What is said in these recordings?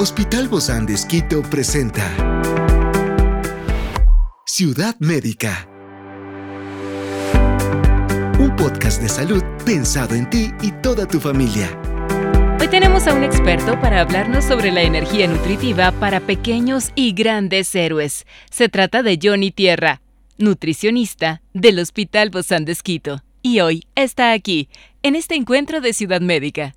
Hospital Bozán de Esquito presenta Ciudad Médica. Un podcast de salud pensado en ti y toda tu familia. Hoy tenemos a un experto para hablarnos sobre la energía nutritiva para pequeños y grandes héroes. Se trata de Johnny Tierra, nutricionista del Hospital Bozán de Esquito. Y hoy está aquí, en este encuentro de Ciudad Médica.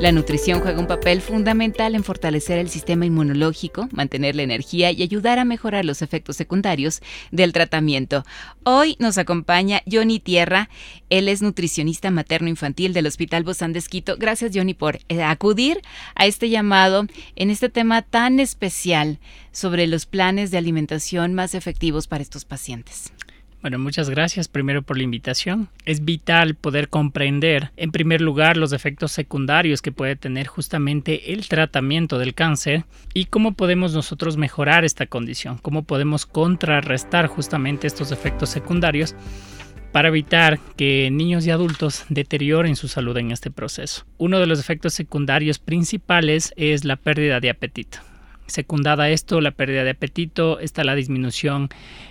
La nutrición juega un papel fundamental en fortalecer el sistema inmunológico, mantener la energía y ayudar a mejorar los efectos secundarios del tratamiento. Hoy nos acompaña Johnny Tierra. Él es nutricionista materno-infantil del Hospital Bozán de. Gracias, Johnny, por eh, acudir a este llamado en este tema tan especial sobre los planes de alimentación más efectivos para estos pacientes. Bueno, muchas gracias primero por la invitación. Es vital poder comprender, en primer lugar, los efectos secundarios que puede tener justamente el tratamiento del cáncer y cómo podemos nosotros mejorar esta condición, cómo podemos contrarrestar justamente estos efectos secundarios para evitar que niños y adultos deterioren su salud en este proceso. Uno de los efectos secundarios principales es la pérdida de apetito. Secundada a esto, la pérdida de apetito, está la disminución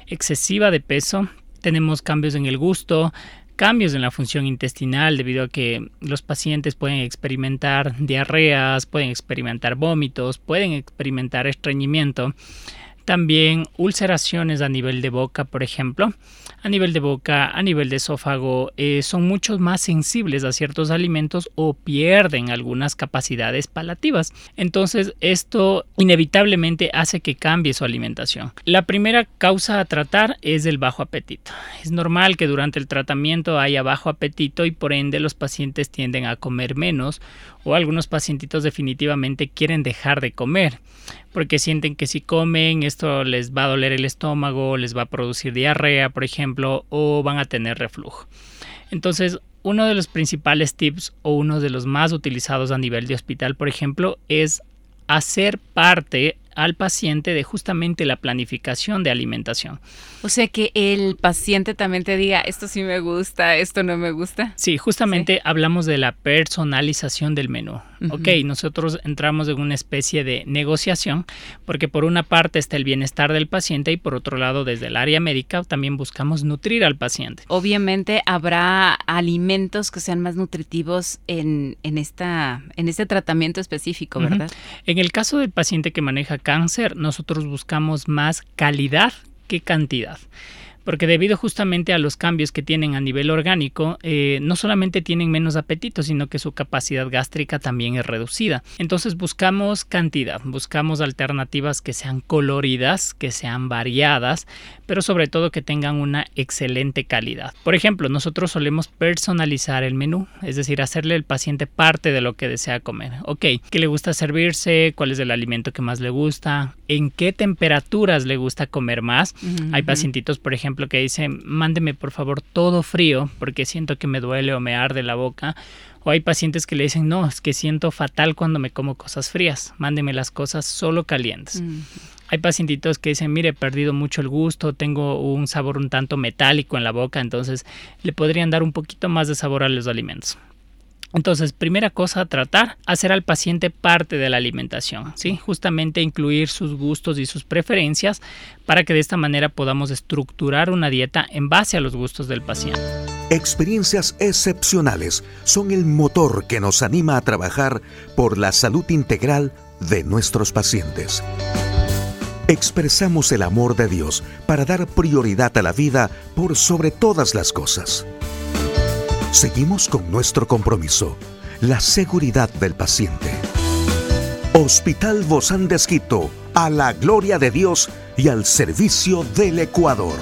excesiva de peso, tenemos cambios en el gusto, cambios en la función intestinal debido a que los pacientes pueden experimentar diarreas, pueden experimentar vómitos, pueden experimentar estreñimiento también ulceraciones a nivel de boca, por ejemplo, a nivel de boca, a nivel de esófago, eh, son mucho más sensibles a ciertos alimentos o pierden algunas capacidades palativas. Entonces, esto inevitablemente hace que cambie su alimentación. La primera causa a tratar es el bajo apetito. Es normal que durante el tratamiento haya bajo apetito y por ende los pacientes tienden a comer menos o algunos pacientitos definitivamente quieren dejar de comer porque sienten que si comen esto les va a doler el estómago, les va a producir diarrea, por ejemplo, o van a tener reflujo. Entonces, uno de los principales tips o uno de los más utilizados a nivel de hospital, por ejemplo, es hacer parte al paciente de justamente la planificación de alimentación. O sea que el paciente también te diga, esto sí me gusta, esto no me gusta. Sí, justamente hablamos de la personalización del menú. Ok, nosotros entramos en una especie de negociación porque por una parte está el bienestar del paciente y por otro lado desde el área médica también buscamos nutrir al paciente. Obviamente habrá alimentos que sean más nutritivos en, en, esta, en este tratamiento específico, ¿verdad? En el caso del paciente que maneja cáncer, nosotros buscamos más calidad que cantidad porque debido justamente a los cambios que tienen a nivel orgánico, eh, no solamente tienen menos apetito, sino que su capacidad gástrica también es reducida. Entonces buscamos cantidad, buscamos alternativas que sean coloridas, que sean variadas, pero sobre todo que tengan una excelente calidad. Por ejemplo, nosotros solemos personalizar el menú, es decir, hacerle al paciente parte de lo que desea comer. Ok, ¿qué le gusta servirse? ¿Cuál es el alimento que más le gusta? ¿En qué temperaturas le gusta comer más? Hay pacientitos, por ejemplo, que dicen, mándeme por favor todo frío porque siento que me duele o me arde la boca. O hay pacientes que le dicen, no, es que siento fatal cuando me como cosas frías, mándeme las cosas solo calientes. Hay pacientitos que dicen, mire, he perdido mucho el gusto, tengo un sabor un tanto metálico en la boca, entonces le podrían dar un poquito más de sabor a los alimentos. Entonces, primera cosa a tratar, hacer al paciente parte de la alimentación, ¿sí? Justamente incluir sus gustos y sus preferencias para que de esta manera podamos estructurar una dieta en base a los gustos del paciente. Experiencias excepcionales son el motor que nos anima a trabajar por la salud integral de nuestros pacientes. Expresamos el amor de Dios para dar prioridad a la vida por sobre todas las cosas. Seguimos con nuestro compromiso, la seguridad del paciente. Hospital Bozán de Esquito, a la gloria de Dios y al servicio del Ecuador.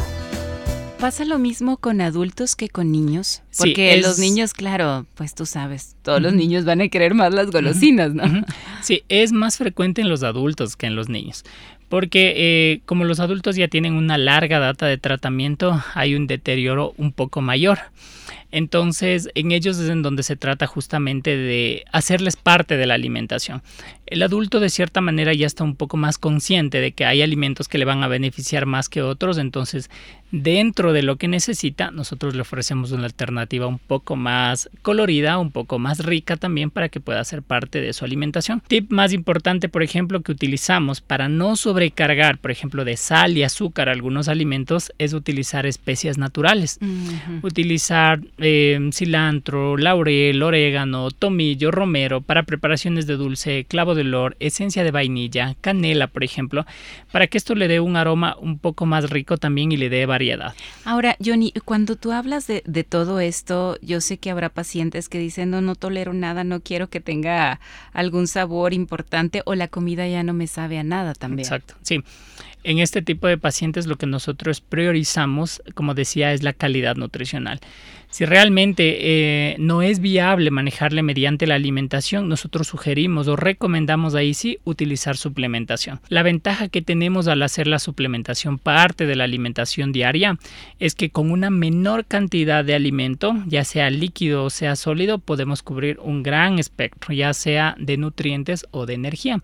¿Pasa lo mismo con adultos que con niños? Porque los niños, claro, pues tú sabes, todos los niños van a querer más las golosinas, ¿no? Sí, es más frecuente en los adultos que en los niños. Porque eh, como los adultos ya tienen una larga data de tratamiento, hay un deterioro un poco mayor. Entonces, en ellos es en donde se trata justamente de hacerles parte de la alimentación. El adulto de cierta manera ya está un poco más consciente de que hay alimentos que le van a beneficiar más que otros, entonces dentro de lo que necesita, nosotros le ofrecemos una alternativa un poco más colorida, un poco más rica también para que pueda ser parte de su alimentación. Tip más importante, por ejemplo, que utilizamos para no sobrecargar, por ejemplo, de sal y azúcar algunos alimentos, es utilizar especias naturales. Utilizar eh, cilantro, laurel, orégano, tomillo, romero para preparaciones de dulce, clavo de olor, esencia de vainilla, canela, por ejemplo, para que esto le dé un aroma un poco más rico también y le dé Ahora, Johnny, cuando tú hablas de, todo esto, yo sé que habrá pacientes que dicen, no, no tolero nada, no quiero que tenga algún sabor importante o la comida ya no me sabe a nada también. Exacto, sí. En este tipo de pacientes lo que nosotros priorizamos, como decía, es la calidad nutricional. Si realmente eh, no es viable manejarle mediante la alimentación, nosotros sugerimos o recomendamos ahí sí utilizar suplementación. La ventaja que tenemos al hacer la suplementación parte de la alimentación diaria es que con una menor cantidad de alimento, ya sea líquido o sea sólido, podemos cubrir un gran espectro, ya sea de nutrientes o de energía.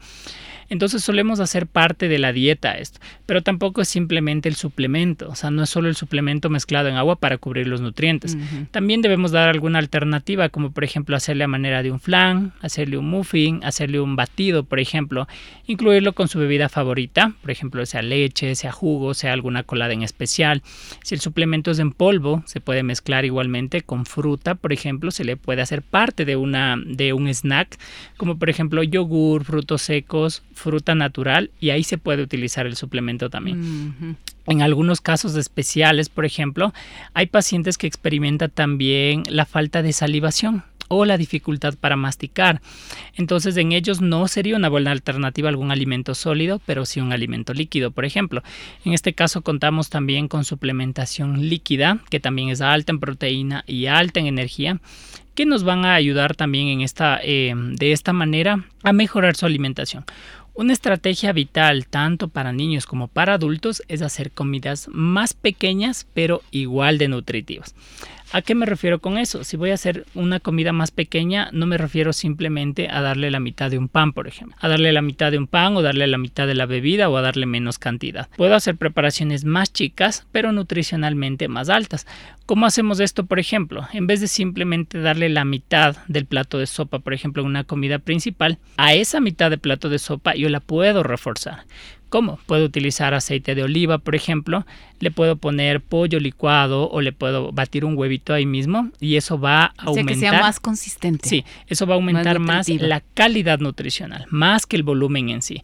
Entonces solemos hacer parte de la dieta esto, pero tampoco es simplemente el suplemento, o sea, no es solo el suplemento mezclado en agua para cubrir los nutrientes. También debemos dar alguna alternativa, como por ejemplo hacerle a manera de un flan, hacerle un muffin, hacerle un batido, por ejemplo, incluirlo con su bebida favorita, por ejemplo, sea leche, sea jugo, sea alguna colada en especial. Si el suplemento es en polvo, se puede mezclar igualmente con fruta, por ejemplo, se le puede hacer parte de una de un snack, como por ejemplo yogur, frutos secos, fruta natural y ahí se puede utilizar el suplemento también. En algunos casos especiales, por ejemplo, hay pacientes que experimentan también la falta de salivación o la dificultad para masticar. Entonces en ellos no sería una buena alternativa algún alimento sólido, pero sí un alimento líquido, por ejemplo. En este caso contamos también con suplementación líquida, que también es alta en proteína y alta en energía que nos van a ayudar también en esta, eh, de esta manera a mejorar su alimentación. Una estrategia vital tanto para niños como para adultos es hacer comidas más pequeñas pero igual de nutritivas. ¿A qué me refiero con eso? Si voy a hacer una comida más pequeña, no me refiero simplemente a darle la mitad de un pan, por ejemplo. A darle la mitad de un pan o darle la mitad de la bebida o a darle menos cantidad. Puedo hacer preparaciones más chicas, pero nutricionalmente más altas. ¿Cómo hacemos esto, por ejemplo? En vez de simplemente darle la mitad del plato de sopa, por ejemplo, una comida principal, a esa mitad de plato de sopa yo la puedo reforzar. ¿Cómo? Puedo utilizar aceite de oliva, por ejemplo, le puedo poner pollo licuado o le puedo batir un huevito ahí mismo y eso va a aumentar. que sea más consistente. Sí, eso va a aumentar más, la calidad nutricional, más que el volumen en sí.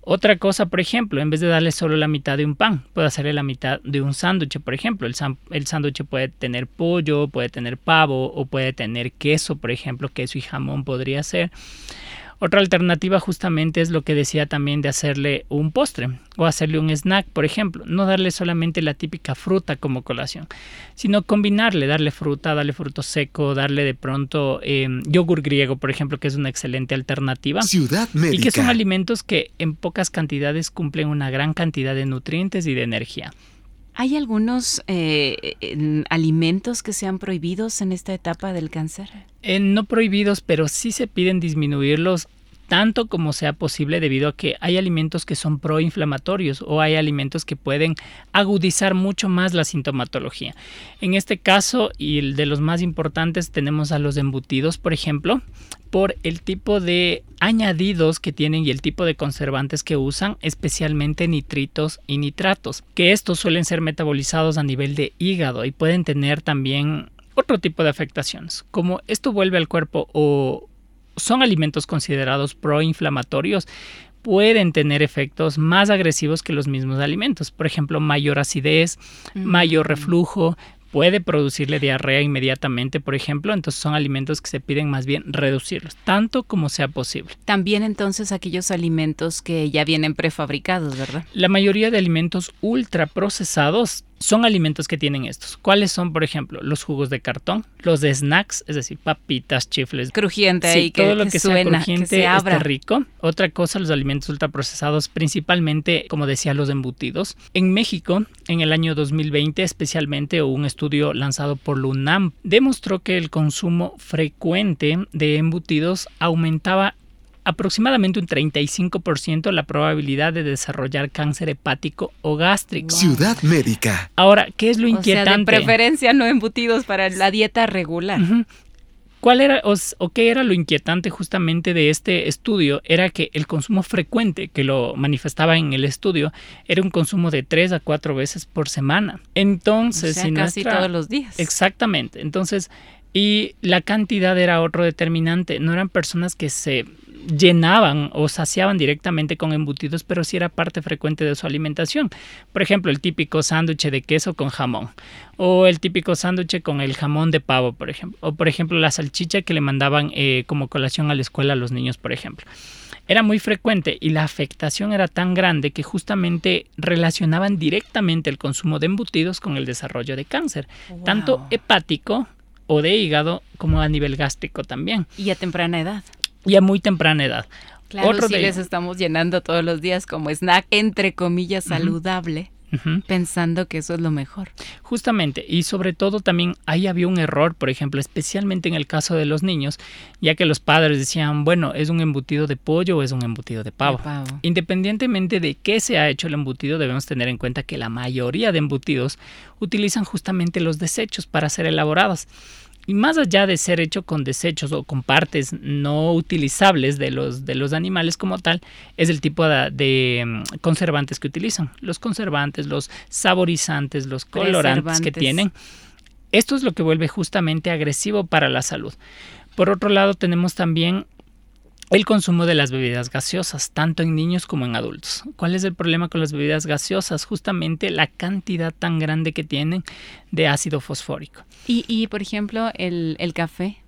Otra cosa, por ejemplo, en vez de darle solo la mitad de un pan, puedo hacerle la mitad de un sándwich, por ejemplo. El, el sándwich puede tener pollo, puede tener pavo o puede tener queso, por ejemplo, queso y jamón podría ser. Otra alternativa justamente es lo que decía también de hacerle un postre o hacerle un snack, por ejemplo. No darle solamente la típica fruta como colación, sino combinarle, darle fruta, darle fruto seco, darle de pronto em, yogur griego, por ejemplo, que es una excelente alternativa. Ciudad médica. Y que son alimentos que en pocas cantidades cumplen una gran cantidad de nutrientes y de energía. ¿Hay algunos eh, alimentos que sean prohibidos en esta etapa del cáncer? Eh, no prohibidos, pero sí se piden disminuirlos tanto como sea posible debido a que hay alimentos que son proinflamatorios o hay alimentos que pueden agudizar mucho más la sintomatología. En este caso y de los más importantes tenemos a los embutidos, por ejemplo, por el tipo de añadidos que tienen y el tipo de conservantes que usan, especialmente nitritos y nitratos, que estos suelen ser metabolizados a nivel de hígado y pueden tener también otro tipo de afectaciones. Como esto vuelve al cuerpo o son alimentos considerados proinflamatorios, pueden tener efectos más agresivos que los mismos alimentos. Por ejemplo, mayor acidez, mayor reflujo, puede producirle diarrea inmediatamente, por ejemplo, entonces son alimentos que se piden más bien reducirlos, tanto como sea posible. También entonces aquellos alimentos que ya vienen prefabricados, ¿verdad? La mayoría de alimentos ultraprocesados son alimentos que tienen estos. ¿Cuáles son, por ejemplo, los jugos de cartón, los de snacks, es decir, papitas, chifles, crujiente y que, todo lo que, sea crujiente que rico. Otra cosa, los alimentos ultraprocesados, principalmente, como decía, los embutidos. En México, en el año 2020, especialmente, un estudio lanzado por LUNAM demostró que el consumo frecuente de embutidos aumentaba aproximadamente un 35% la probabilidad de desarrollar cáncer hepático o gástrico. Ciudad médica. Ahora, ¿qué es lo O sea, inquietante? de preferencia no embutidos para la dieta regular. Ujú. ¿Cuál era o, o qué era lo inquietante justamente de este estudio? Era que el consumo frecuente que lo manifestaba en el estudio era un consumo de 3 a 4 veces por semana. O Entonces, sea, si casi nuestra- todos los días. Exactamente. Entonces, y la cantidad era otro determinante. No eran personas que se llenaban o saciaban directamente con embutidos, pero sí era parte frecuente de su alimentación. Por ejemplo, el típico sándwich de queso con jamón, o el típico sándwich con el jamón de pavo, por ejemplo, o por ejemplo la salchicha que le mandaban eh, como colación a la escuela a los niños, por ejemplo. Era muy frecuente y la afectación era tan grande que justamente relacionaban directamente el consumo de embutidos con el desarrollo de cáncer, tanto Wow. hepático o de hígado como a nivel gástrico también, Y a temprana edad. Y a muy temprana edad. Claro, Otro si de- les estamos llenando todos los días como snack, entre comillas, saludable, pensando que eso es lo mejor. Justamente, y sobre todo también ahí había un error, por ejemplo, especialmente en el caso de los niños, ya que los padres decían, bueno, ¿es un embutido de pollo o es un embutido de pavo? De pavo. Independientemente de qué se ha hecho el embutido, debemos tener en cuenta que la mayoría de embutidos utilizan justamente los desechos para ser elaborados. Y más allá de ser hecho con desechos o con partes no utilizables de los, de los animales como tal, es el tipo de, de, mm, conservantes que utilizan. Los conservantes, los saborizantes, los colorantes que tienen. Esto es lo que vuelve justamente agresivo para la salud. Por otro lado, tenemos también el consumo de las bebidas gaseosas, tanto en niños como en adultos. ¿Cuál es el problema con las bebidas gaseosas? Justamente la cantidad tan grande que tienen de ácido fosfórico. Y, y por ejemplo, el, el café.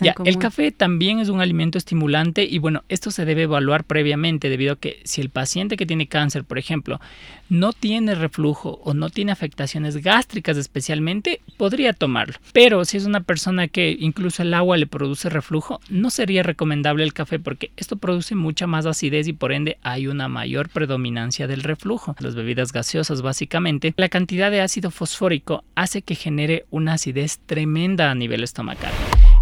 Ya, el café también es un alimento estimulante y bueno, esto se debe evaluar previamente debido a que si el paciente que tiene cáncer, por ejemplo, no tiene reflujo o no tiene afectaciones gástricas especialmente, podría tomarlo. Pero si es una persona que incluso el agua le produce reflujo, no sería recomendable el café porque esto produce mucha más acidez y por ende hay una mayor predominancia del reflujo. Las bebidas gaseosas básicamente, la cantidad de ácido fosfórico hace que genere una acidez tremenda a nivel estomacal.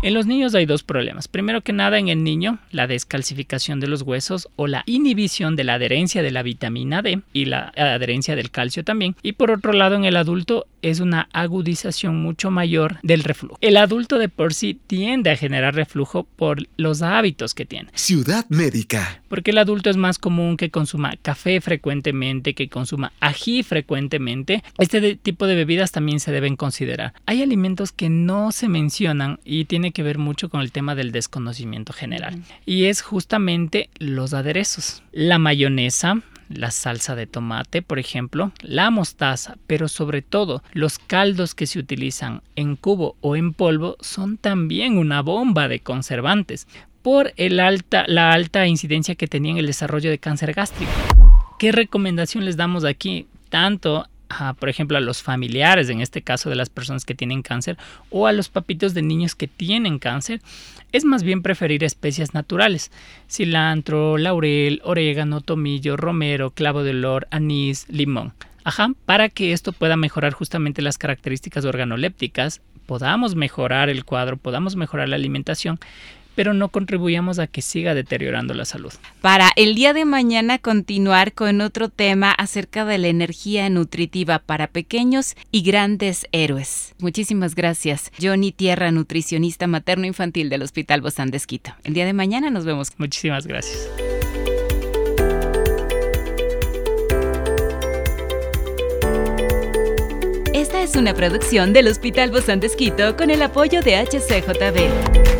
En los niños hay dos problemas. Primero que nada, en el niño, la descalcificación de los huesos o la inhibición de la adherencia de la vitamina D y la adherencia del calcio también. Y por otro lado, en el adulto es una agudización mucho mayor del reflujo. El adulto de por sí tiende a generar reflujo por los hábitos que tiene. Ciudad médica. Porque el adulto es más común que consuma café frecuentemente, que consuma ají frecuentemente. Este de- tipo de bebidas también se deben considerar. Hay alimentos que no se mencionan y tiene que ver mucho con el tema del desconocimiento general. Y es justamente los aderezos. La mayonesa, la salsa de tomate, por ejemplo, la mostaza, pero sobre todo los caldos que se utilizan en cubo o en polvo son también una bomba de conservantes por el alta, la alta incidencia que tenía en el desarrollo de cáncer gástrico. ¿Qué recomendación les damos aquí? Tanto por ejemplo, a los familiares, en este caso de las personas que tienen cáncer, o a los papitos de niños que tienen cáncer, es más bien preferir especias naturales. Cilantro, laurel, orégano, tomillo, romero, clavo de olor, anís, limón. Ajá, para que esto pueda mejorar justamente las características organolépticas, podamos mejorar el cuadro, podamos mejorar la alimentación, pero no contribuyamos a que siga deteriorando la salud. Para el día de mañana continuar con otro tema acerca de la energía nutritiva para pequeños y grandes héroes. Muchísimas gracias, Johnny Tierra, nutricionista materno-infantil del Hospital Bozán de Esquito. El día de mañana nos vemos. Muchísimas gracias. Esta es una producción del Hospital Bozán de Esquito con el apoyo de HCJB.